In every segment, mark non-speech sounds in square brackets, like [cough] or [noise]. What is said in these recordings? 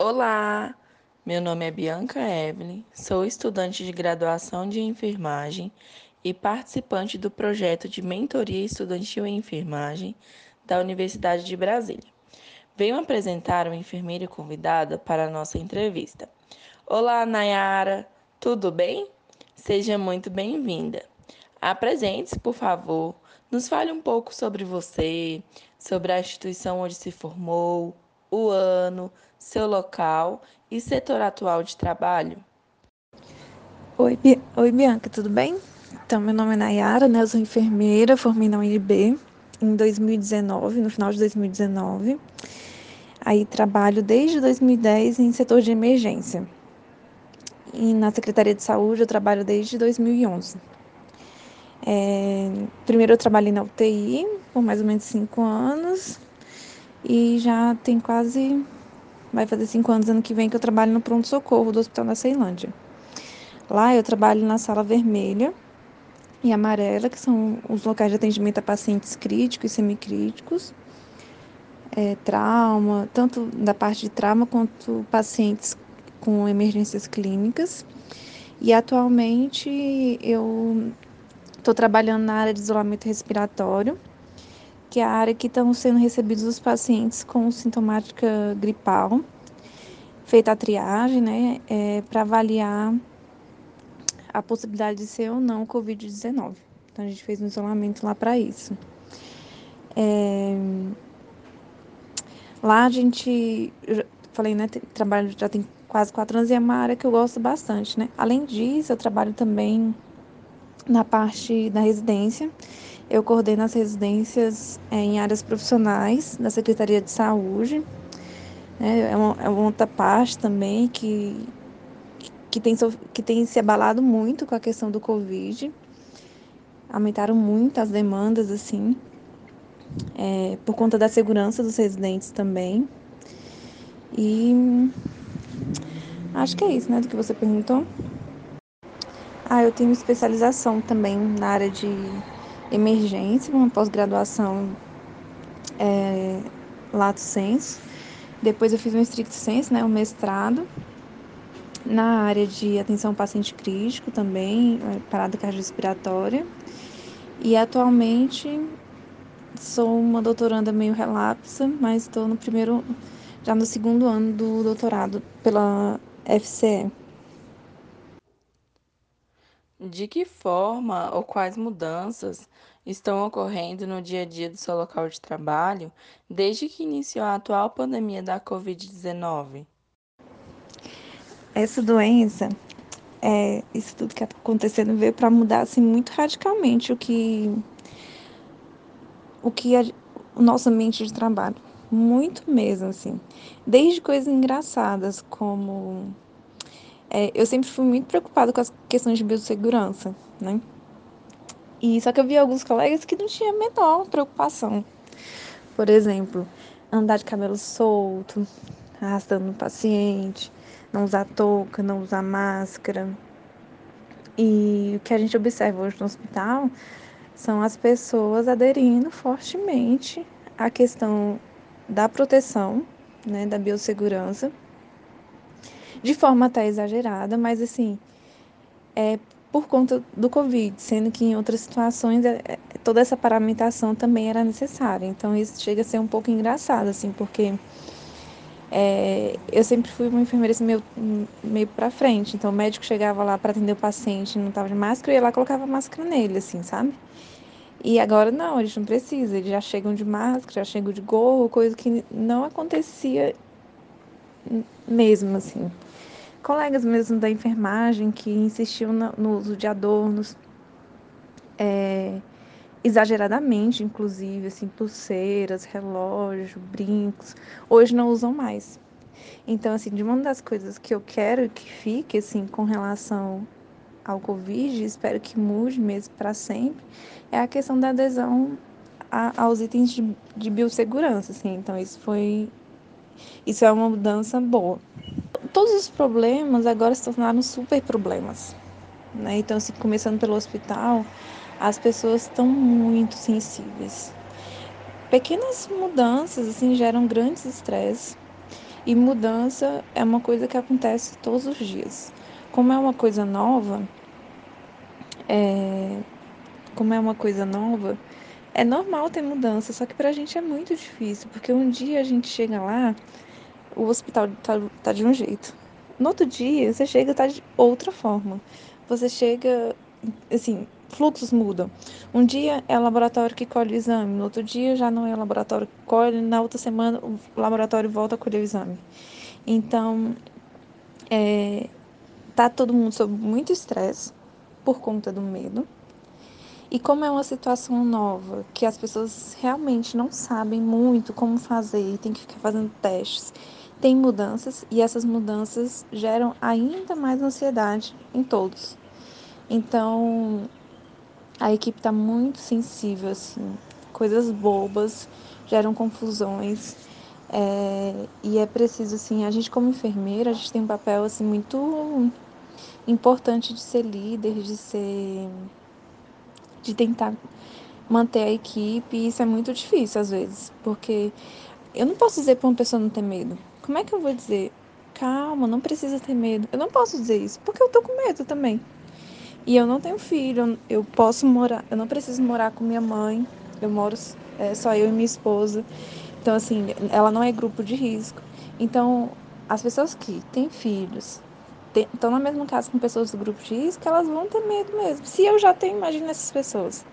Olá, meu nome é Bianca Evelyn, sou estudante de graduação de enfermagem e participante do projeto de mentoria estudantil em enfermagem da Universidade de Brasília. Venho apresentar uma enfermeira convidada para a nossa entrevista. Olá, Nayara, tudo bem? Seja muito bem-vinda. Apresente-se, por favor. Nos fale um pouco sobre você, sobre a instituição onde se formou, o ano, seu local e setor atual de trabalho. Oi, Oi Bianca, tudo bem? Então, meu nome é Nayara, né? Eu sou enfermeira, formei na UNB em 2019, no final de 2019. Aí trabalho desde 2010 em setor de emergência. E na Secretaria de Saúde eu trabalho desde 2011. É, primeiro eu trabalhei na UTI por mais ou menos cinco anos e já tem quase, vai fazer cinco anos ano que vem que eu trabalho no pronto-socorro do Hospital da Ceilândia. Lá eu trabalho na sala vermelha e amarela, que são os locais de atendimento a pacientes críticos e semicríticos, é, trauma, tanto da parte de trauma quanto pacientes com emergências clínicas. E atualmente eu estou trabalhando na área de isolamento respiratório que é a área que estão sendo recebidos os pacientes com sintomática gripal, feita a triagem, né, é, para avaliar a possibilidade de ser ou não Covid-19. Então, a gente fez um isolamento lá para isso. É, lá a gente, falei, né, trabalho já tem quase quatro anos e é uma área que eu gosto bastante, né. Além disso, eu trabalho também na parte da residência, eu coordeno as residências é, em áreas profissionais da Secretaria de Saúde. Né? É, é uma outra parte também que, que, tem, que tem se abalado muito com a questão do Covid. Aumentaram muito as demandas, assim, é, por conta da segurança dos residentes também. E acho que é isso, né, do que você perguntou. Ah, eu tenho especialização também na área de emergência, uma pós-graduação é, lato sensu. Depois eu fiz um stricto sensu, né, um mestrado na área de atenção ao paciente crítico também, é, parada cardiorrespiratória. E atualmente sou uma doutoranda meio relapsa, mas estou no primeiro, já no segundo ano do doutorado pela FCE. De que forma ou quais mudanças estão ocorrendo no dia a dia do seu local de trabalho desde que iniciou a atual pandemia da Covid-19? Essa doença, é, isso tudo que está acontecendo veio para mudar assim, muito radicalmente o que, o que a, o nosso ambiente de trabalho. Muito mesmo, assim. Desde coisas engraçadas como é, eu sempre fui muito preocupada com as questões de biossegurança, né? E só que eu vi alguns colegas que não tinham a menor preocupação. Por exemplo, andar de cabelo solto, arrastando o paciente, não usar touca, não usar máscara. E o que a gente observa hoje no hospital são as pessoas aderindo fortemente à questão da proteção, né, da biossegurança de forma até exagerada, mas assim, é por conta do Covid, sendo que em outras situações é, é, toda essa paramentação também era necessária. Então isso chega a ser um pouco engraçado, assim, porque é, eu sempre fui uma enfermeira assim, meio, meio para frente. Então o médico chegava lá para atender o paciente, não estava de máscara, eu ia lá colocava máscara nele, assim, sabe? E agora não, eles não precisam, eles já chegam de máscara, já chegam de gorro, coisa que não acontecia mesmo, assim colegas mesmo da enfermagem que insistiam no, uso de adornos, é, exageradamente, inclusive, assim, pulseiras, relógio, brincos, hoje não usam mais. Então, assim, de uma das coisas que eu quero que fique, assim, com relação ao Covid, espero que mude mesmo para sempre, é a questão da adesão a, aos itens de, de biossegurança, assim. Então, isso foi, isso é uma mudança boa todos os problemas agora se tornaram super problemas. Né? Então, assim, começando pelo hospital, as pessoas estão muito sensíveis. Pequenas mudanças assim geram grandes estresses E mudança é uma coisa que acontece todos os dias. Como é uma coisa nova, é... como é uma coisa nova, é normal ter mudança, só que pra gente é muito difícil, porque um dia a gente chega lá, o hospital tá, tá de um jeito. No outro dia, você chega e tá de outra forma. Você chega, assim, fluxos mudam. Um dia é o laboratório que colhe o exame, no outro dia já não é o laboratório que colhe, na outra semana o laboratório volta a colher o exame. Então, é, tá todo mundo sob muito estresse por conta do medo. E como é uma situação nova, que as pessoas realmente não sabem muito como fazer, tem que ficar fazendo testes, tem mudanças e essas mudanças geram ainda mais ansiedade em todos. Então, a equipe está muito sensível, assim, coisas bobas geram confusões. É, e é preciso, assim, a gente como enfermeira, a gente tem um papel, assim, muito importante de ser líder, de ser... de tentar manter a equipe, e isso é muito difícil às vezes, porque eu não posso dizer para uma pessoa não ter medo. Como é que eu vou dizer? Calma, não precisa ter medo. Eu não posso dizer isso, porque eu tô com medo também. E eu não tenho filho, eu posso morar, eu não preciso morar com minha mãe, eu moro é, só eu e minha esposa. Então, assim, ela não é grupo de risco. Então, as pessoas que têm filhos, estão na mesma casa com pessoas do grupo de risco, elas vão ter medo mesmo. Se eu já tenho, imagina essas pessoas.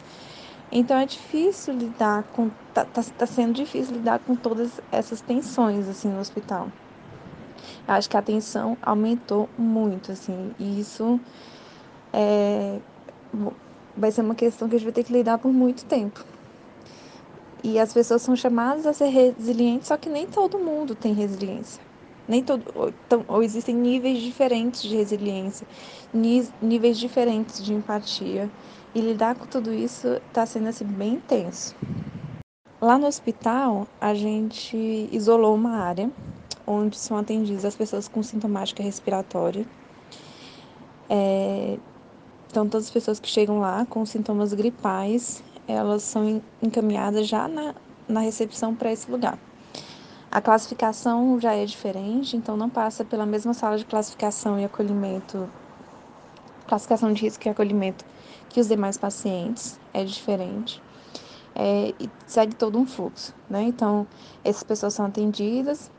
Então, é difícil lidar com. Tá, tá, tá sendo difícil lidar com todas essas tensões, assim, no hospital. Eu acho que a tensão aumentou muito, assim, e isso é, vai ser uma questão que a gente vai ter que lidar por muito tempo. E as pessoas são chamadas a ser resilientes, só que nem todo mundo tem resiliência. Nem todo, ou, então, ou existem níveis diferentes de resiliência, níveis diferentes de empatia. E lidar com tudo isso está sendo assim, bem intenso. Lá no hospital, a gente isolou uma área onde são atendidas as pessoas com sintomática respiratória. É, então, todas as pessoas que chegam lá com sintomas gripais, elas são encaminhadas já na, na recepção para esse lugar. A classificação já é diferente, então não passa pela mesma sala de classificação e acolhimento, classificação de risco e acolhimento que os demais pacientes, é diferente. É, e segue todo um fluxo, né? Então, essas pessoas são atendidas.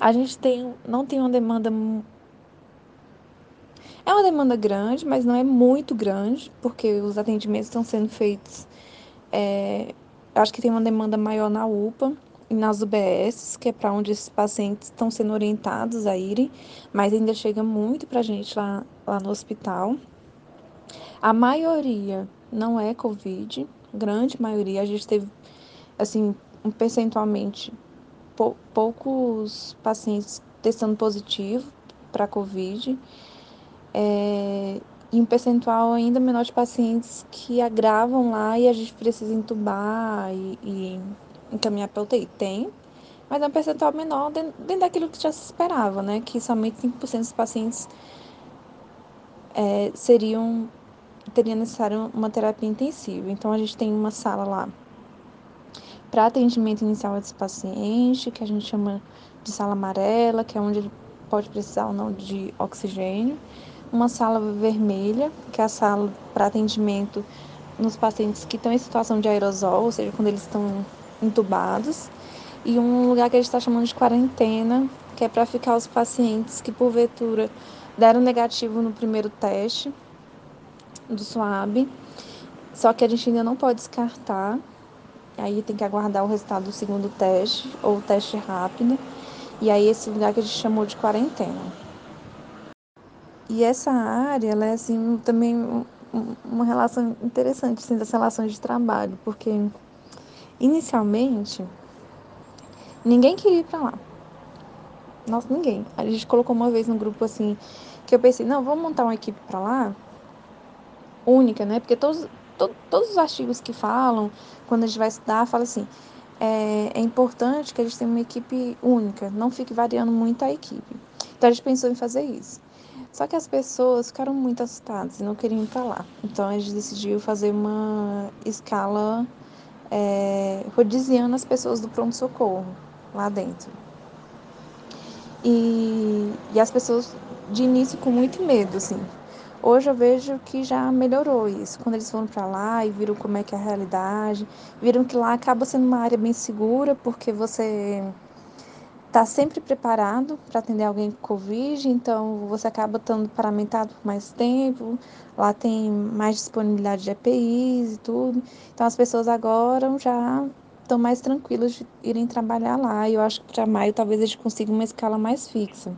A gente tem, não tem uma demanda é uma demanda grande, mas não é muito grande, porque os atendimentos estão sendo feitos. É, acho que tem uma demanda maior na UPA nas UBS, que é para onde esses pacientes estão sendo orientados a irem, mas ainda chega muito para a gente lá, lá no hospital. A maioria não é Covid, grande maioria. A gente teve, assim, um percentualmente pou, poucos pacientes testando positivo para Covid é, e um percentual ainda menor de pacientes que agravam lá e a gente precisa entubar e, e encaminhar para UTI. Tem, mas é um percentual menor dentro, daquilo que já se esperava, né? Que somente 5% dos pacientes é, seriam teria necessário uma terapia intensiva. Então a gente tem uma sala lá para atendimento inicial desse paciente, que a gente chama de sala amarela, que é onde ele pode precisar ou não de oxigênio uma sala vermelha, que é a sala para atendimento nos pacientes que estão em situação de aerosol, ou seja, quando eles estão entubados, e um lugar que a gente está chamando de quarentena, que é para ficar os pacientes que porventura deram negativo no primeiro teste do SWAB, só que a gente ainda não pode descartar, aí tem que aguardar o resultado do segundo teste ou teste rápido, e aí esse lugar que a gente chamou de quarentena. E essa área, ela é assim, também uma relação interessante assim, das relações de trabalho, porque inicialmente ninguém queria ir para lá. Nossa, ninguém. A gente colocou uma vez no grupo assim, que eu pensei, não, vamos montar uma equipe para lá, única, né? Porque todos, to, todos os artigos que falam, quando a gente vai estudar, fala assim, é, é importante que a gente tenha uma equipe única, não fique variando muito a equipe. Então a gente pensou em fazer isso. Só que as pessoas ficaram muito assustadas e não queriam ir para lá. Então a gente decidiu fazer uma escala é, rodiziando as pessoas do pronto-socorro lá dentro. E, e as pessoas de início com muito medo, assim. Hoje eu vejo que já melhorou isso. Quando eles foram para lá e viram como é que é a realidade, viram que lá acaba sendo uma área bem segura, porque você está sempre preparado para atender alguém com Covid, então você acaba estando paramentado por mais tempo, lá tem mais disponibilidade de EPIs e tudo. Então as pessoas agora já estão mais tranquilas de irem trabalhar lá. E eu acho que para maio talvez a gente consiga uma escala mais fixa.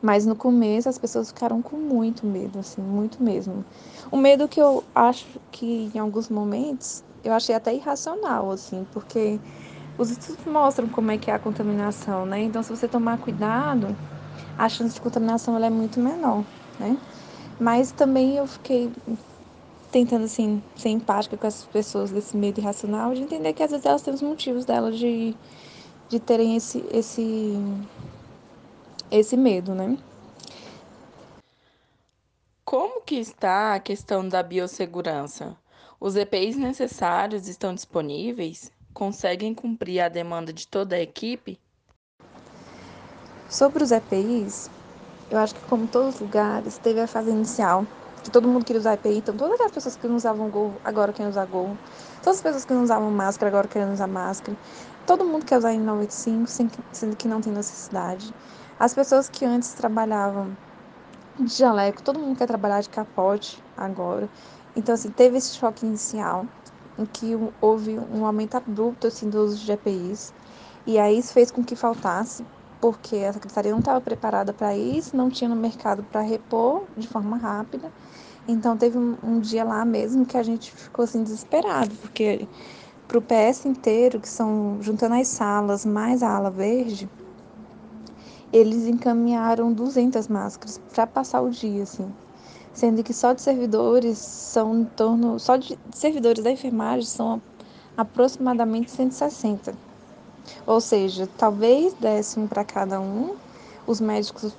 Mas no começo as pessoas ficaram com muito medo, assim, muito mesmo. Um medo que eu acho que em alguns momentos eu achei até irracional, assim, porque os estudos mostram como é que é a contaminação, né? Então, se você tomar cuidado, a chance de contaminação ela é muito menor, né? Mas também eu fiquei tentando, assim, ser empática com essas pessoas desse medo irracional, de entender que às vezes elas têm os motivos delas de, de terem esse, esse, esse medo, né? Como que está a questão da biossegurança? Os EPIs necessários estão disponíveis? Conseguem cumprir a demanda de toda a equipe? Sobre os EPIs, eu acho que como todos os lugares, teve a fase inicial, que todo mundo queria usar EPI, então todas as pessoas que não usavam Gol agora querem usar Gol, todas as pessoas que não usavam máscara agora querem usar máscara, todo mundo quer usar N95, sendo que não tem necessidade. As pessoas que antes trabalhavam de jaleco, todo mundo quer trabalhar de capote agora. Então, assim, teve esse choque inicial, em que houve um aumento abrupto, assim, do uso de EPIs, e aí isso fez com que faltasse porque a secretaria não estava preparada para isso, não tinha no mercado para repor de forma rápida. Então teve um, um, dia lá mesmo que a gente ficou assim desesperado, porque para o PS inteiro, que são juntando as salas mais a ala verde, eles encaminharam 200 máscaras para passar o dia, assim. Sendo que só de servidores são em torno, só de servidores da enfermagem são aproximadamente 160. Ou seja, talvez desse um para cada um, os médicos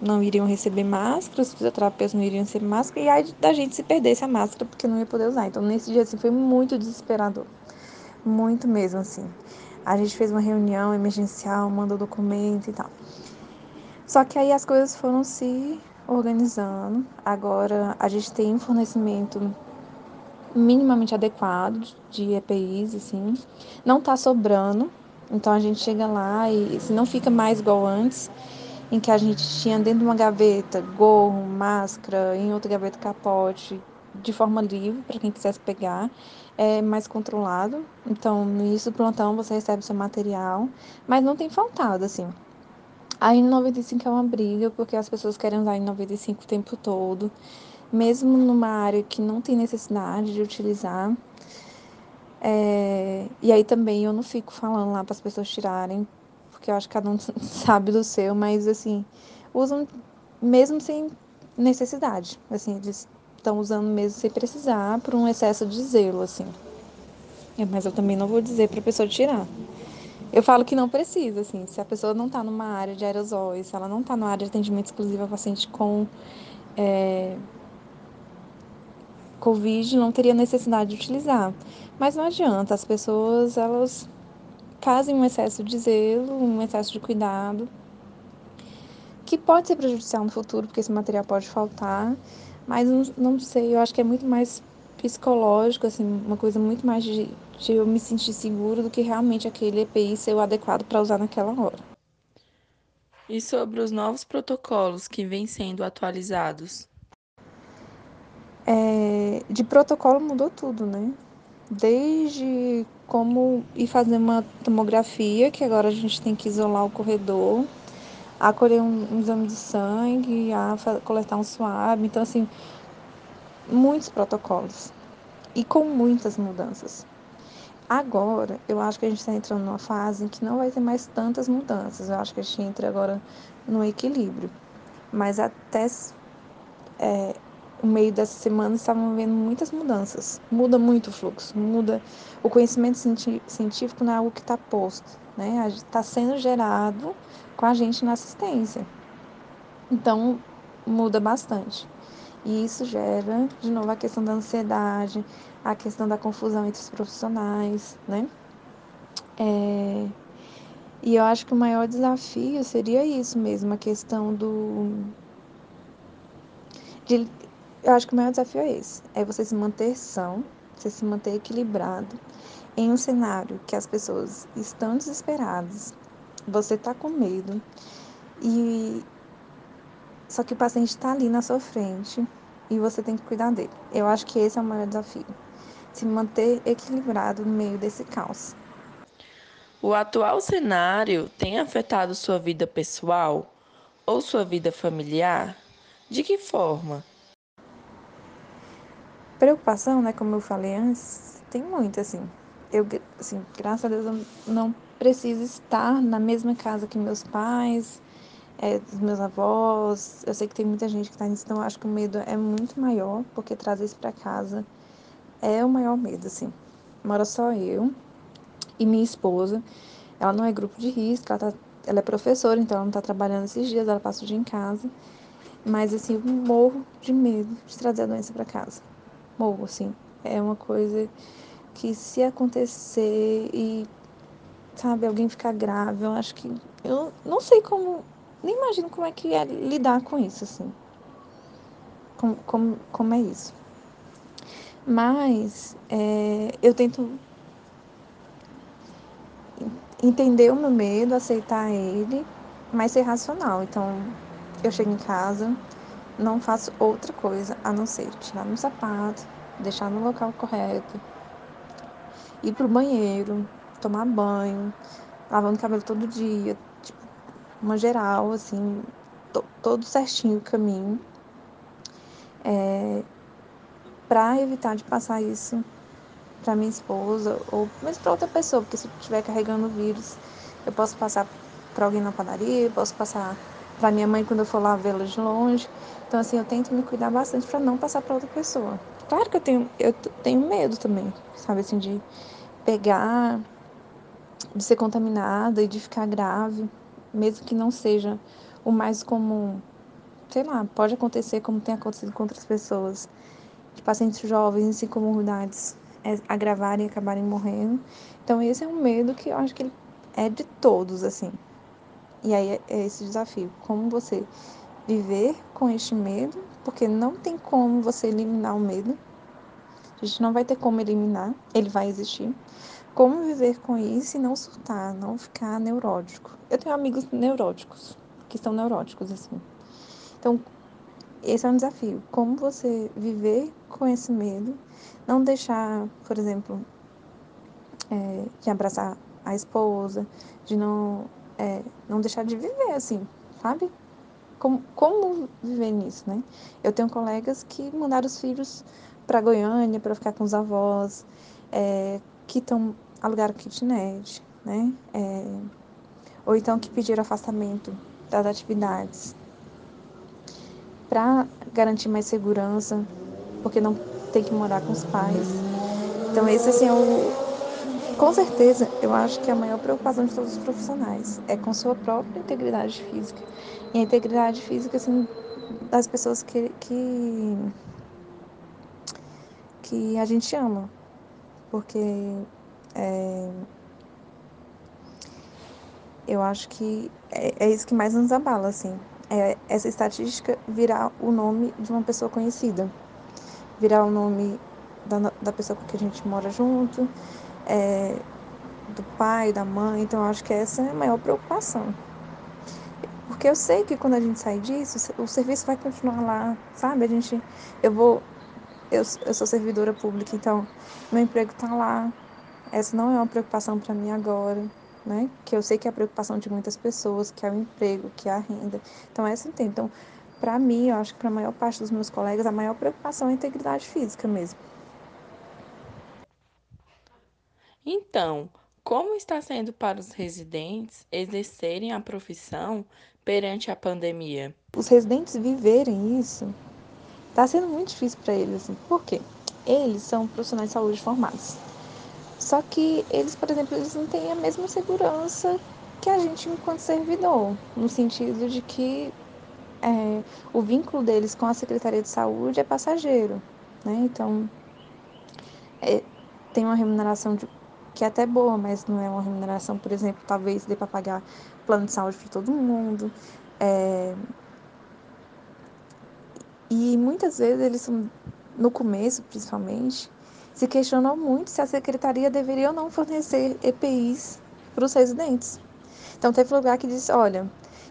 não iriam receber máscara, os fisioterapeutas não iriam receber máscara, e aí da gente se perdesse a máscara porque não ia poder usar. Então, nesse dia, assim, foi muito desesperador. Muito mesmo, assim. A gente fez uma reunião emergencial, mandou documento e tal. Só que aí as coisas foram se organizando. Agora a gente tem um fornecimento minimamente adequado de EPIs, assim. Não tá sobrando, então a gente chega lá e se não fica mais igual antes, em que a gente tinha dentro de uma gaveta gorro, máscara, em outra gaveta capote, de forma livre para quem quisesse pegar, é mais controlado. Então, no início do plantão você recebe seu material, mas não tem faltado, assim. A N95 é uma briga, porque as pessoas querem usar a N95 o tempo todo, mesmo numa área que não tem necessidade de utilizar. É, e aí também eu não fico falando lá para as pessoas tirarem, porque eu acho que cada um [laughs] sabe do seu, mas assim, usam mesmo sem necessidade. Assim, eles estão usando mesmo sem precisar, por um excesso de zelo, assim. É, mas eu também não vou dizer para a pessoa tirar. Eu falo que não precisa, assim, se a pessoa não está numa área de aerosóis, se ela não está numa área de atendimento exclusivo a paciente com é, Covid, não teria necessidade de utilizar. Mas não adianta, as pessoas, elas fazem um excesso de zelo, um excesso de cuidado, que pode ser prejudicial no futuro, porque esse material pode faltar, mas não, não sei, eu acho que é muito mais psicológico, assim, uma coisa muito mais de, de eu me sentir seguro do que realmente aquele EPI ser o adequado para usar naquela hora. E sobre os novos protocolos que vêm sendo atualizados? É, de protocolo mudou tudo, né? Desde como ir fazer uma tomografia, que agora a gente tem que isolar o corredor, a colher um, um exame de sangue, a coletar um suave. Então, assim, muitos protocolos e com muitas mudanças. Agora, eu acho que a gente está entrando numa fase em que não vai ter mais tantas mudanças. Eu acho que a gente entra agora no equilíbrio. Mas até é, o meio dessa semana estavam vendo muitas mudanças. Muda muito o fluxo, muda o conhecimento científico não é algo que está posto, né? Está sendo gerado com a gente na assistência. Então, muda bastante. E isso gera, de novo, a questão da ansiedade, a questão da confusão entre os profissionais, né? É... E eu acho que o maior desafio seria isso mesmo, a questão do. De, eu acho que o maior desafio é esse: é você se manter são, você se manter equilibrado em um cenário que as pessoas estão desesperadas, você está com medo, e só que o paciente está ali na sua frente e você tem que cuidar dele. Eu acho que esse é o maior desafio: se manter equilibrado no meio desse caos. O atual cenário tem afetado sua vida pessoal ou sua vida familiar? De que forma? Preocupação, né, como eu falei antes, tem muito assim. Eu, assim, graças a Deus eu não preciso estar na mesma casa que meus pais, é, dos meus avós. Eu sei que tem muita gente que está nisso, então acho que o medo é muito maior, porque trazer isso para casa é o maior medo, assim. Mora só eu e minha esposa. Ela não é grupo de risco, ela, tá, ela é professora, então ela não está trabalhando esses dias, ela passa o dia em casa. Mas, assim, eu morro de medo de trazer a doença para casa. Morro, assim. É uma coisa que se acontecer e, sabe, alguém ficar grave, eu acho que. Eu não sei como. Nem imagino como é que é lidar com isso, assim. Como, como, como é isso. Mas é, eu tento entender o meu medo, aceitar ele, mas ser racional. Então, eu chego em casa, não faço outra coisa a não ser tirar meu sapato, deixar no local correto, ir pro banheiro, tomar banho, lavando cabelo todo dia, uma geral, assim, to, todo certinho o caminho, é, para evitar de passar isso para minha esposa ou mesmo para outra pessoa, porque se estiver carregando o vírus, eu posso passar para alguém na padaria, eu posso passar para minha mãe quando eu for lá vê-la de longe. Então assim, eu tento me cuidar bastante para não passar para outra pessoa. Claro que eu tenho eu tenho medo também, sabe assim de pegar de ser contaminada e de ficar grave, mesmo que não seja o mais comum. Sei lá, pode acontecer como tem acontecido com outras pessoas, de pacientes jovens em comunidades é, agravarem e acabarem morrendo. Então esse é um medo que eu acho que é de todos, assim. E aí é, é esse desafio, como você viver com este medo, porque não tem como você eliminar o medo. A gente não vai ter como eliminar, ele vai existir. Como viver com isso e não surtar, não ficar neurótico. Eu tenho amigos neuróticos, que são neuróticos, assim. Então, esse é um desafio. Como você viver com esse medo, não deixar, por exemplo, é, de abraçar a esposa, de não, é, não deixar de viver assim, sabe? Como, como viver nisso, né? Eu tenho colegas que mandaram os filhos para Goiânia para ficar com os avós, é, que estão alugaram kitnet, né? É, ou então que pediram afastamento das atividades para garantir mais segurança, porque não tem que morar com os pais. Então esse assim é o com certeza, eu acho que a maior preocupação de todos os profissionais é com sua própria integridade física. E a integridade física assim das pessoas que que que a gente ama. Porque é, eu acho que é, é isso que mais nos abala, assim. É essa estatística virar o nome de uma pessoa conhecida. Virar o nome da, da pessoa com que a gente mora junto, é, do pai, da mãe. Então, eu acho que essa é a maior preocupação. Porque eu sei que quando a gente sair disso, o serviço vai continuar lá, sabe? A gente, eu vou, eu, eu sou servidora pública, então meu emprego está lá. Essa não é uma preocupação para mim agora, né? Que eu sei que é a preocupação de muitas pessoas, que é o emprego, que é a renda. Então, essa entendo. Então, para mim, eu acho que para a maior parte dos meus colegas, a maior preocupação é a integridade física mesmo. Então, como está sendo para os residentes exercerem a profissão perante a pandemia? Os residentes viverem isso está sendo muito difícil para eles. Assim. Por quê? Eles são profissionais de saúde formados. Só que eles, por exemplo, eles não têm a mesma segurança que a gente enquanto servidor, no sentido de que é, o vínculo deles com a Secretaria de Saúde é passageiro, né? Então, é, tem uma remuneração de que é até boa, mas não é uma remuneração, por exemplo, talvez dê para pagar plano de saúde para todo mundo. É... E muitas vezes eles, no começo principalmente, se questionam muito se a secretaria deveria ou não fornecer EPIs para os residentes. Então, teve lugar que disse: olha,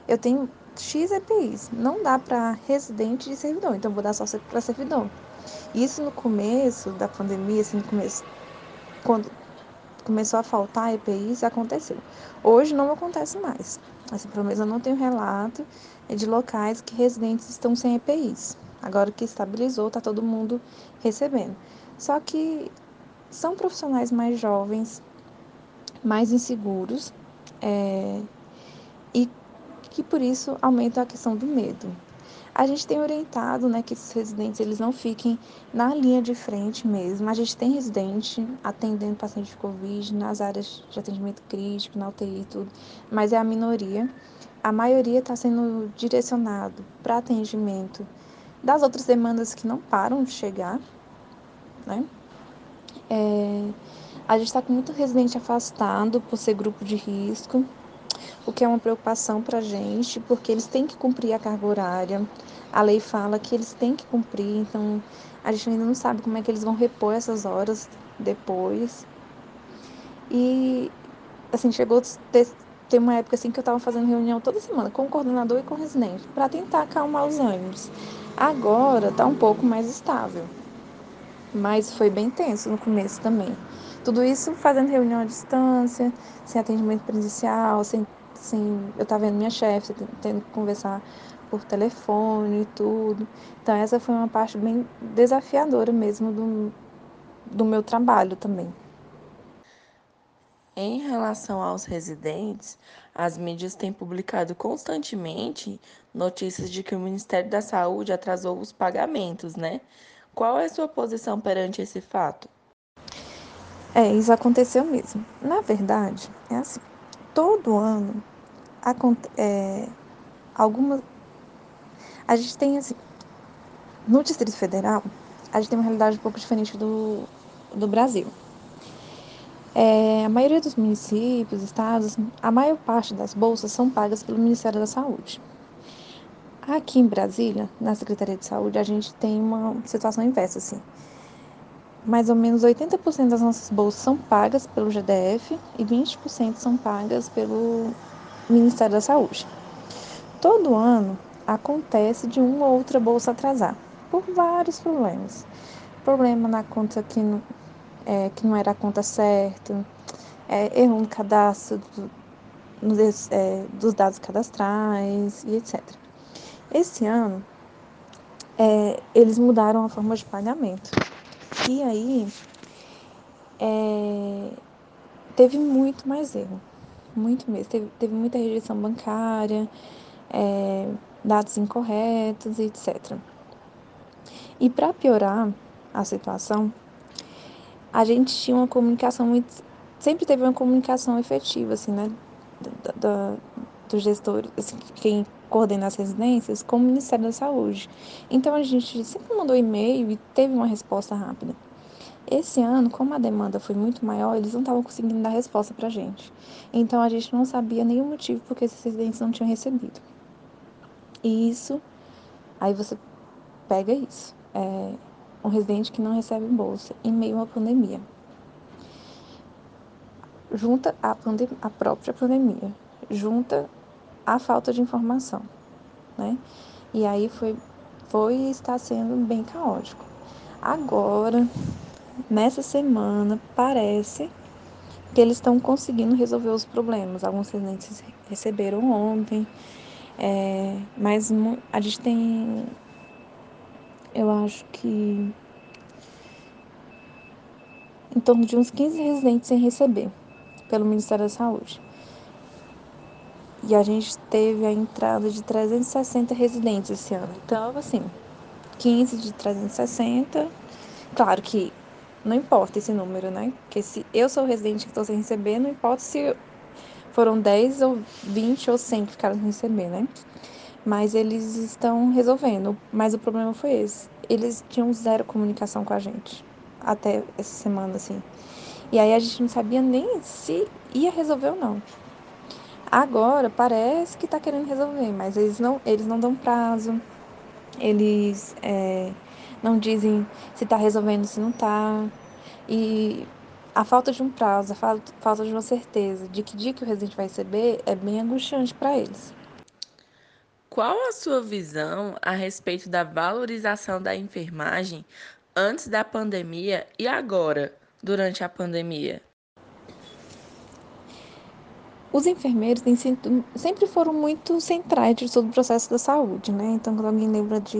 eu tenho X EPIs, não dá para residente de servidor, então vou dar só para servidor. Isso no começo da pandemia, assim, no começo, quando começou a faltar EPIs, aconteceu. Hoje não acontece mais. Assim, pelo menos eu não tenho relato de locais que residentes estão sem EPIs. Agora que estabilizou, está todo mundo recebendo. Só que são profissionais mais jovens, mais inseguros, é, e que por isso aumenta a questão do medo. A gente tem orientado né, que esses residentes eles não fiquem na linha de frente mesmo. A gente tem residente atendendo paciente de Covid nas áreas de atendimento crítico, na UTI e tudo, mas é a minoria. A maioria está sendo direcionado para atendimento das outras demandas que não param de chegar. Né? É, a gente está com muito residente afastado por ser grupo de risco o que é uma preocupação para a gente, porque eles têm que cumprir a carga horária. A lei fala que eles têm que cumprir, então a gente ainda não sabe como é que eles vão repor essas horas depois. E, assim, chegou ter, ter uma época assim que eu estava fazendo reunião toda semana com o coordenador e com o residente, para tentar acalmar os ânimos. Agora está um pouco mais estável, mas foi bem tenso no começo também. Tudo isso fazendo reunião à distância, sem atendimento presencial, sem assim, eu tava vendo minha chefe, tendo que conversar por telefone e tudo. Então essa foi uma parte bem desafiadora mesmo do, do meu trabalho também. Em relação aos residentes, as mídias têm publicado constantemente notícias de que o Ministério da Saúde atrasou os pagamentos, né? Qual é a sua posição perante esse fato? É, isso aconteceu mesmo. Na verdade, é assim, todo ano é, algumas. A gente tem assim. No Distrito Federal, a gente tem uma realidade um pouco diferente do, do Brasil. É, a maioria dos municípios, estados, a maior parte das bolsas são pagas pelo Ministério da Saúde. Aqui em Brasília, na Secretaria de Saúde, a gente tem uma situação inversa, assim. Mais ou menos 80% das nossas bolsas são pagas pelo GDF e 20% são pagas pelo Ministério da Saúde. Todo ano acontece de uma ou outra bolsa atrasar, por vários problemas. Problema na conta que é, que não era a conta certa, é, erro no cadastro do, no, é, dos dados cadastrais e etc. Esse ano, é, eles mudaram a forma de pagamento. E aí, é, teve muito mais erro muito mesmo. Teve, teve muita rejeição bancária, é, dados incorretos, etc. E para piorar a situação, a gente tinha uma comunicação muito. Sempre teve uma comunicação efetiva, assim, né? Dos gestores, assim, quem coordena as residências, com o Ministério da Saúde. Então a gente sempre mandou e-mail e teve uma resposta rápida. Esse ano, como a demanda foi muito maior, eles não estavam conseguindo dar resposta para gente. Então, a gente não sabia nenhum motivo porque esses residentes não tinham recebido. E isso, aí você pega isso. É um residente que não recebe bolsa em meio uma pandemia. Junta a, pandem a própria pandemia, junta a falta de informação, né? E aí foi, foi e está sendo bem caótico. Agora, nessa semana, parece que eles estão conseguindo resolver os problemas. Alguns residentes receberam ontem, é, mas a gente tem, eu acho que em torno de uns 15 residentes sem receber pelo Ministério da Saúde. E a gente teve a entrada de 360 residentes esse ano. Então, assim, 15 de 360. Claro que não importa esse número, né? Porque se eu sou residente que estou sem receber, não importa se foram 10 ou 20 ou 100 que ficaram sem receber, né? Mas eles estão resolvendo. Mas o problema foi esse. Eles tinham zero comunicação com a gente. Até essa semana, assim. E aí a gente não sabia nem se ia resolver ou não. Agora parece que está querendo resolver, mas eles não, eles não dão prazo, eles é, não dizem se está resolvendo, se não está. E a falta de um prazo, a falta, de uma certeza de que dia que o residente vai receber é bem angustiante para eles. Qual a sua visão a respeito da valorização da enfermagem antes da pandemia e agora, durante a pandemia? Os enfermeiros sido, sempre foram muito centrais de todo o processo da saúde, né? Então, quando alguém lembra de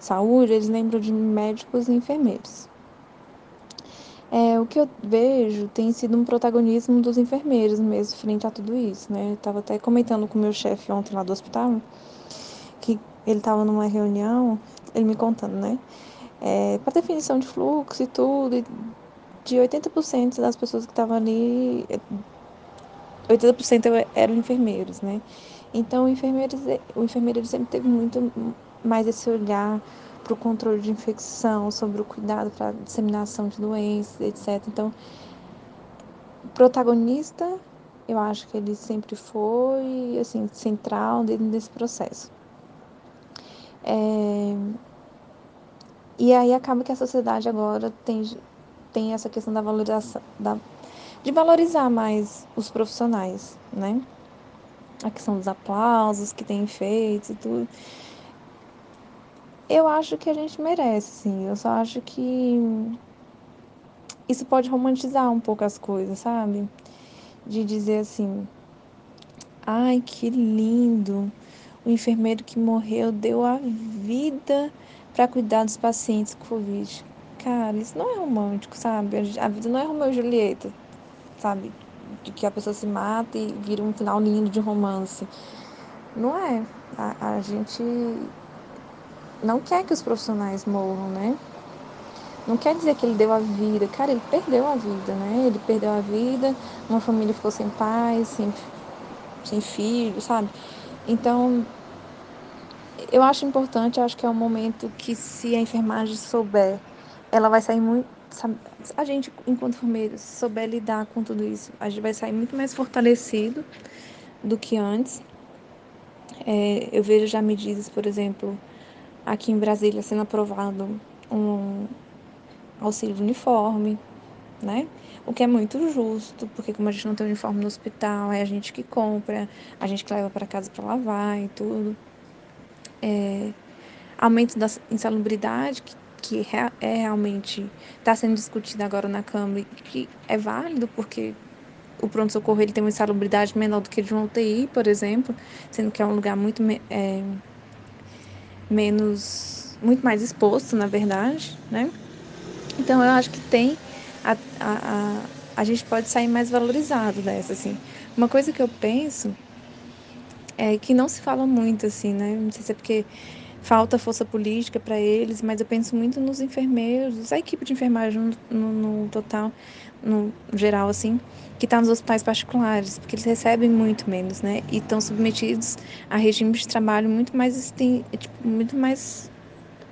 saúde, eles lembram de médicos e enfermeiros. É, o que eu vejo tem sido um protagonismo dos enfermeiros mesmo, frente a tudo isso, né? Eu estava até comentando com o meu chefe ontem lá do hospital, que ele estava numa reunião, ele me contando, né? É, para definição de fluxo e tudo, de 80% das pessoas que estavam ali, 80% eram enfermeiros, né? Então, o enfermeiro, o enfermeiro sempre teve muito mais esse olhar para o controle de infecção, sobre o cuidado para a disseminação de doenças, etc. Então, protagonista, eu acho que ele sempre foi, assim, central dentro desse processo. É... E aí acaba que a sociedade agora tem, tem essa questão da valorização, da, de valorizar mais os profissionais, né? A questão dos aplausos que tem feito e tudo eu acho que a gente merece, sim. Eu só acho que isso pode romantizar um pouco as coisas, sabe? De dizer assim: ai, que lindo! O enfermeiro que morreu deu a vida para cuidar dos pacientes com Covid. Cara, isso não é romântico, sabe? A vida não é Romeu e Julieta, sabe? De que a pessoa se mata e vira um final lindo de romance. Não é. A, a gente não quer que os profissionais morram, né? Não quer dizer que ele deu a vida. Cara, ele perdeu a vida, né? Ele perdeu a vida, uma família ficou sem pai, sem, sem filho, sabe? Então, eu acho importante, acho que é um momento que se a enfermagem souber, ela vai sair muito. Sabe? A gente, enquanto enfermeiros, souber lidar com tudo isso, a gente vai sair muito mais fortalecido do que antes. É, eu vejo já medidas, por exemplo, aqui em Brasília sendo aprovado um auxílio uniforme, né? O que é muito justo, porque como a gente não tem uniforme no hospital, é a gente que compra, a gente que leva para casa para lavar e tudo. É, aumento da insalubridade, que, que é realmente está sendo discutido agora na Câmara, que é válido, porque o pronto-socorro ele tem uma insalubridade menor do que de uma UTI, por exemplo, sendo que é um lugar muito é, menos, muito mais exposto, na verdade, né? Então eu acho que tem a, a, a, a gente pode sair mais valorizado dessa, assim. Uma coisa que eu penso é que não se fala muito, assim, né? Não sei se é porque falta força política para eles, mas eu penso muito nos enfermeiros, a equipe de enfermagem no, no, no total, no geral, assim, que está nos hospitais particulares, porque eles recebem muito menos, né? E estão submetidos a regimes de trabalho muito mais, tipo, muito mais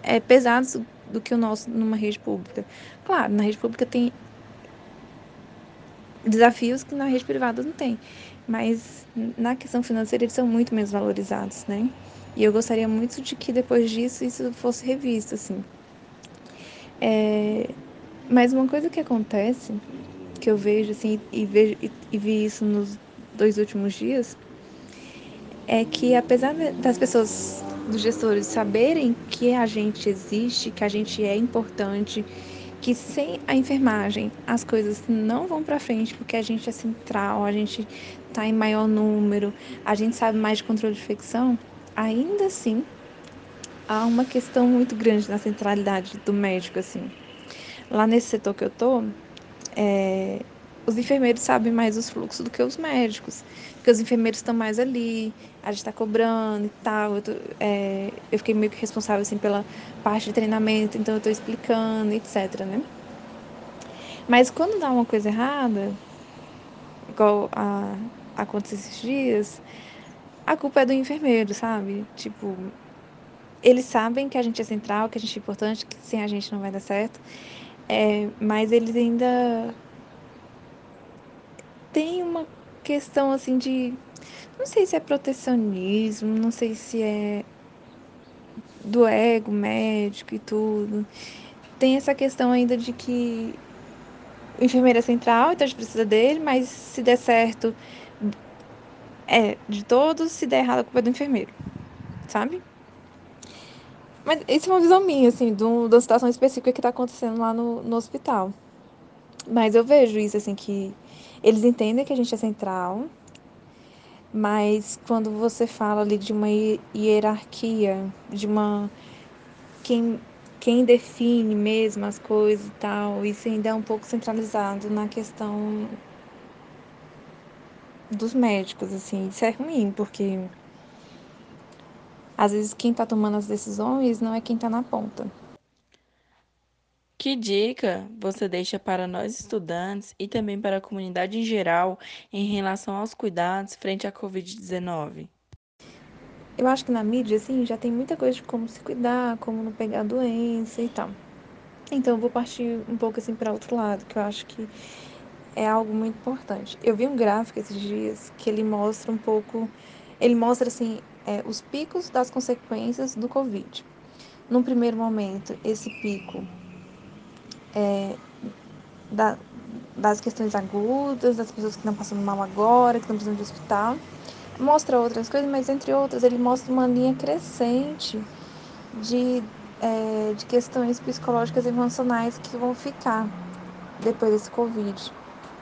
é, pesados do que o nosso numa rede pública. Claro, na rede pública tem desafios que na rede privada não tem, mas na questão financeira eles são muito menos valorizados, né? E eu gostaria muito de que depois disso isso fosse revisto, assim. É... Mas uma coisa que acontece, que eu vejo, assim, e, vejo, e, e vi isso nos dois últimos dias, é que apesar das pessoas, dos gestores, saberem que a gente existe, que a gente é importante, que sem a enfermagem as coisas não vão para frente porque a gente é central, a gente está em maior número, a gente sabe mais de controle de infecção, ainda assim há uma questão muito grande na centralidade do médico assim. Lá nesse setor que eu tô, é, os enfermeiros sabem mais os fluxos do que os médicos, porque os enfermeiros estão mais ali, a gente está cobrando e tal. Eu, tô, é, eu, fiquei meio que responsável assim pela parte de treinamento, então eu estou explicando, etc. Né? Mas quando dá uma coisa errada, igual a, aconteceu esses dias, a culpa é do enfermeiro, sabe? Tipo, eles sabem que a gente é central, que a gente é importante, que sem a gente não vai dar certo. É, mas eles ainda têm uma questão assim de. Não sei se é protecionismo, não sei se é do ego médico e tudo. Tem essa questão ainda de que é central, então a gente precisa dele, mas se der certo, é de todos, se der errado, a culpa é do enfermeiro, sabe? Mas isso é uma visão minha, assim, de uma situação específica que está acontecendo lá no, no hospital. Mas eu vejo isso, assim, que eles entendem que a gente é central, mas quando você fala ali de uma hierarquia, de uma. Quem, quem define mesmo as coisas e tal, isso ainda é um pouco centralizado na questão dos médicos, assim. Isso é ruim, porque às vezes quem está tomando as decisões não é quem está na ponta. Que dica você deixa para nós estudantes e também para a comunidade em geral em relação aos cuidados frente à Covid-19? Eu acho que na mídia, assim, já tem muita coisa de como se cuidar, como não pegar a doença e tal. Então, eu vou partir um pouco assim para outro lado, que eu acho que é algo muito importante. Eu vi um gráfico esses dias que ele mostra um pouco, ele mostra assim é, os picos das consequências do Covid. Num primeiro momento, esse pico é, da, das questões agudas, das pessoas que estão passando mal agora, que estão precisando de hospital. Mostra outras coisas, mas entre outras, ele mostra uma linha crescente de, é, de questões psicológicas e emocionais que vão ficar depois desse Covid,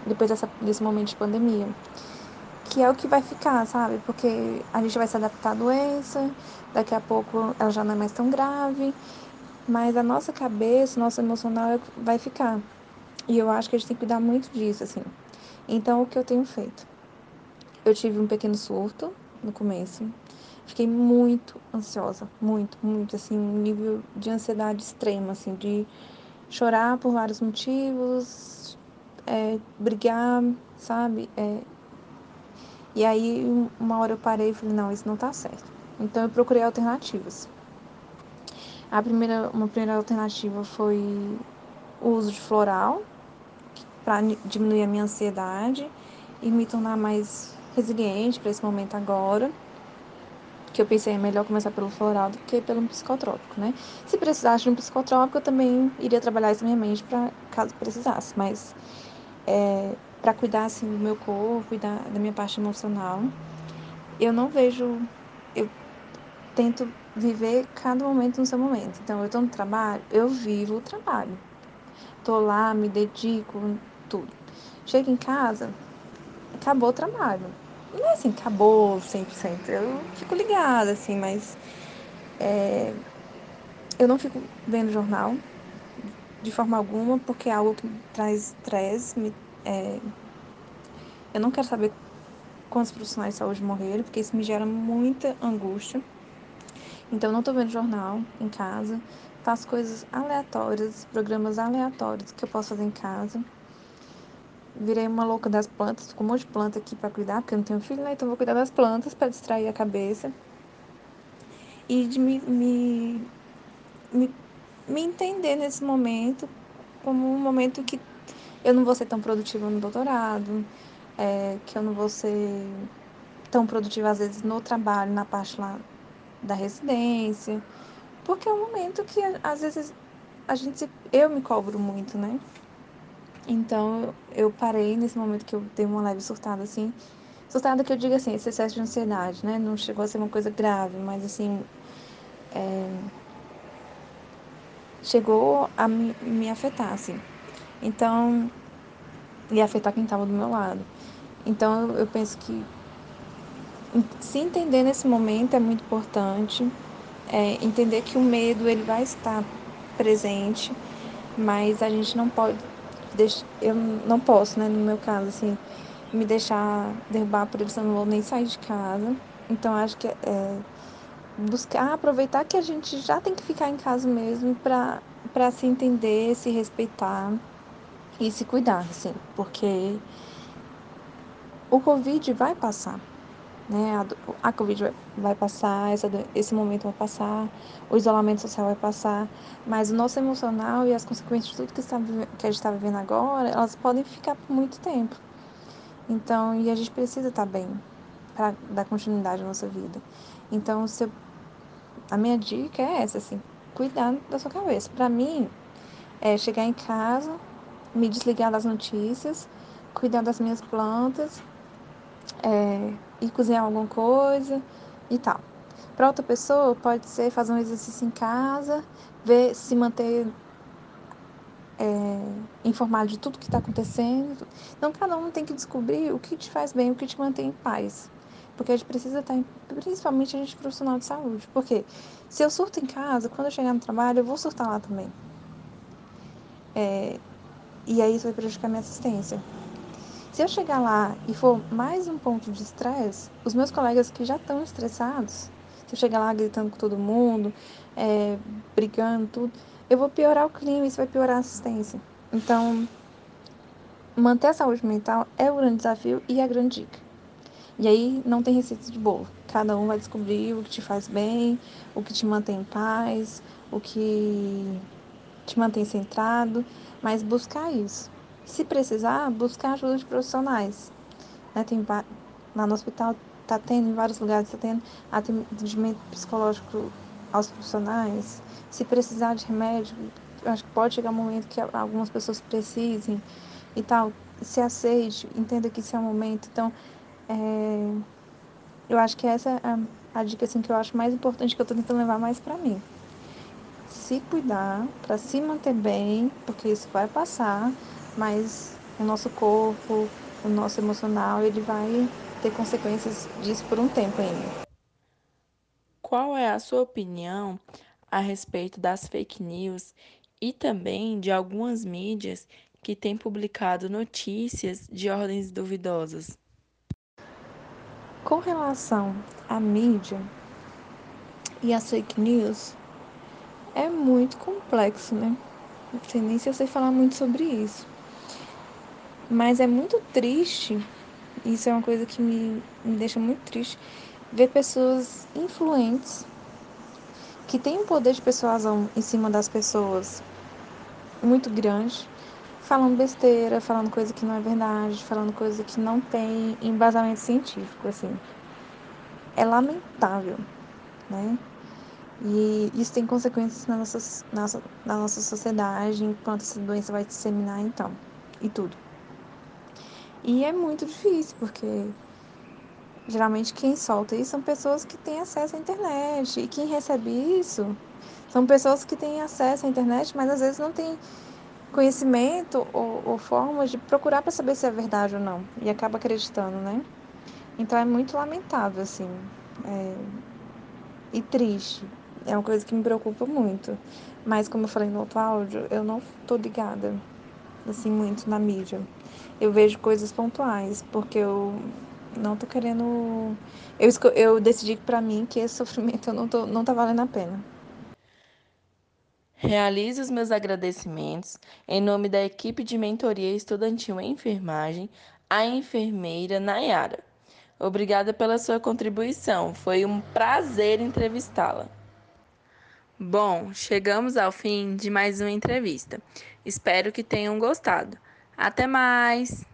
depois dessa, desse momento de pandemia. Que é o que vai ficar, sabe? Porque a gente vai se adaptar à doença, daqui a pouco ela já não é mais tão grave, mas a nossa cabeça, nosso emocional vai ficar. E eu acho que a gente tem que cuidar muito disso, assim. Então, o que eu tenho feito? Eu tive um pequeno surto no começo. Fiquei muito ansiosa, muito, muito, assim, um nível de ansiedade extrema, assim, de chorar por vários motivos, é, brigar, sabe? É... E aí, uma hora eu parei e falei, não, isso não tá certo. Então, eu procurei alternativas. A primeira, uma primeira alternativa foi o uso de floral, para diminuir a minha ansiedade e me tornar mais resiliente para esse momento agora. Que eu pensei é melhor começar pelo floral do que pelo psicotrópico, né? Se precisasse de um psicotrópico, eu também iria trabalhar isso na minha mente para caso precisasse, mas é, para cuidar assim do meu corpo e da, da minha parte emocional, eu não vejo. Eu tento viver cada momento no seu momento. Então, eu estou no trabalho, eu vivo o trabalho. Tô lá, me dedico, tudo. Chego em casa, acabou o trabalho. Não é assim, acabou 100%. Eu fico ligada, assim, mas é, eu não fico vendo jornal de forma alguma, porque é algo que me traz estresse. Me, é, eu não quero saber quantos profissionais de saúde morreram, porque isso me gera muita angústia. Então, não tô vendo jornal em casa. Faço coisas aleatórias, programas aleatórios que eu posso fazer em casa virei uma louca das plantas, tô com um monte de planta aqui para cuidar, porque eu não tenho filho, né? Então vou cuidar das plantas para distrair a cabeça. E de me, me, me, me entender nesse momento como um momento que eu não vou ser tão produtiva no doutorado, é, que eu não vou ser tão produtiva às vezes no trabalho, na parte lá da residência, porque é um momento que às vezes a gente eu me cobro muito, né? Então eu parei nesse momento que eu dei uma leve surtada assim. Surtada que eu digo assim, esse excesso de ansiedade, né? Não chegou a ser uma coisa grave, mas assim. É... Chegou a me, me afetar, assim. Então. E afetar quem estava do meu lado. Então eu penso que se entender nesse momento é muito importante. É, entender que o medo ele vai estar presente, mas a gente não pode eu não posso, né, no meu caso, assim, me deixar derrubar por isso, eu não vou nem sair de casa. Então, acho que é buscar, aproveitar que a gente já tem que ficar em casa mesmo para se entender, se respeitar e se cuidar, assim, porque o Covid vai passar. né? A, a Covid vai, passar, essa, esse momento vai passar, o isolamento social vai passar, mas o nosso emocional e as consequências de tudo que, está, que a gente está vivendo agora, elas podem ficar por muito tempo. Então, e a gente precisa estar bem para dar continuidade à nossa vida. Então, eu, a minha dica é essa, assim, cuidar da sua cabeça. Para mim, é chegar em casa, me desligar das notícias, cuidar das minhas plantas, é, ir cozinhar alguma coisa e tal. Para outra pessoa, pode ser fazer um exercício em casa, ver se manter é, informado de tudo que está acontecendo. Então, cada um tem que descobrir o que te faz bem, o que te mantém em paz. Porque a gente precisa estar, em, principalmente a gente profissional de saúde. Porque se eu surto em casa, quando eu chegar no trabalho, eu vou surtar lá também. É, e aí isso vai prejudicar minha assistência. Se eu chegar lá e for mais um ponto de estresse, os meus colegas que já estão estressados, se eu chegar lá gritando com todo mundo, é, brigando, tudo, eu vou piorar o clima, isso vai piorar a assistência. Então, manter a saúde mental é o grande desafio e a grande dica. E aí não tem receita de bolo. Cada um vai descobrir o que te faz bem, o que te mantém em paz, o que te mantém centrado, mas buscar isso. Se precisar, buscar ajuda de profissionais. Né? Tem, lá no hospital está tendo, em vários lugares está tendo atendimento psicológico aos profissionais. Se precisar de remédio, acho que pode chegar um momento que algumas pessoas precisem e tal. Se aceite, entenda que isso é o momento. Então, é, eu acho que essa é a, a dica assim, que eu acho mais importante que eu estou tentando levar mais para mim. Se cuidar, para se manter bem, porque isso vai passar, mas o nosso corpo, o nosso emocional, ele vai ter consequências disso por um tempo ainda. Qual é a sua opinião a respeito das fake news e também de algumas mídias que têm publicado notícias de ordens duvidosas? Com relação à mídia e às fake news, é muito complexo, né? Não sei nem se eu sei falar muito sobre isso. Mas é muito triste, isso é uma coisa que me, me deixa muito triste, ver pessoas influentes que têm um poder de persuasão em cima das pessoas muito grande, falando besteira, falando coisa que não é verdade, falando coisa que não tem embasamento científico, assim. É lamentável, né? E isso tem consequências na nossa, na, na nossa sociedade, enquanto essa doença vai disseminar, então, e tudo. E é muito difícil, porque geralmente quem solta isso são pessoas que têm acesso à internet. E quem recebe isso são pessoas que têm acesso à internet, mas às vezes não têm conhecimento ou, ou forma de procurar para saber se é verdade ou não. E acaba acreditando, né? Então é muito lamentável, assim. É... E triste. É uma coisa que me preocupa muito. Mas como eu falei no outro áudio, eu não tô ligada assim muito na mídia. Eu vejo coisas pontuais, porque eu não tô querendo eu eu decidi para mim que esse [laughs] sofrimento não tô não tá valendo a pena. Realizo os meus agradecimentos em nome da equipe de mentoria estudantil em enfermagem, a enfermeira Nayara. Obrigada pela sua contribuição, foi um prazer entrevistá-la. Bom, chegamos ao fim de mais uma entrevista. Espero que tenham gostado. Até mais!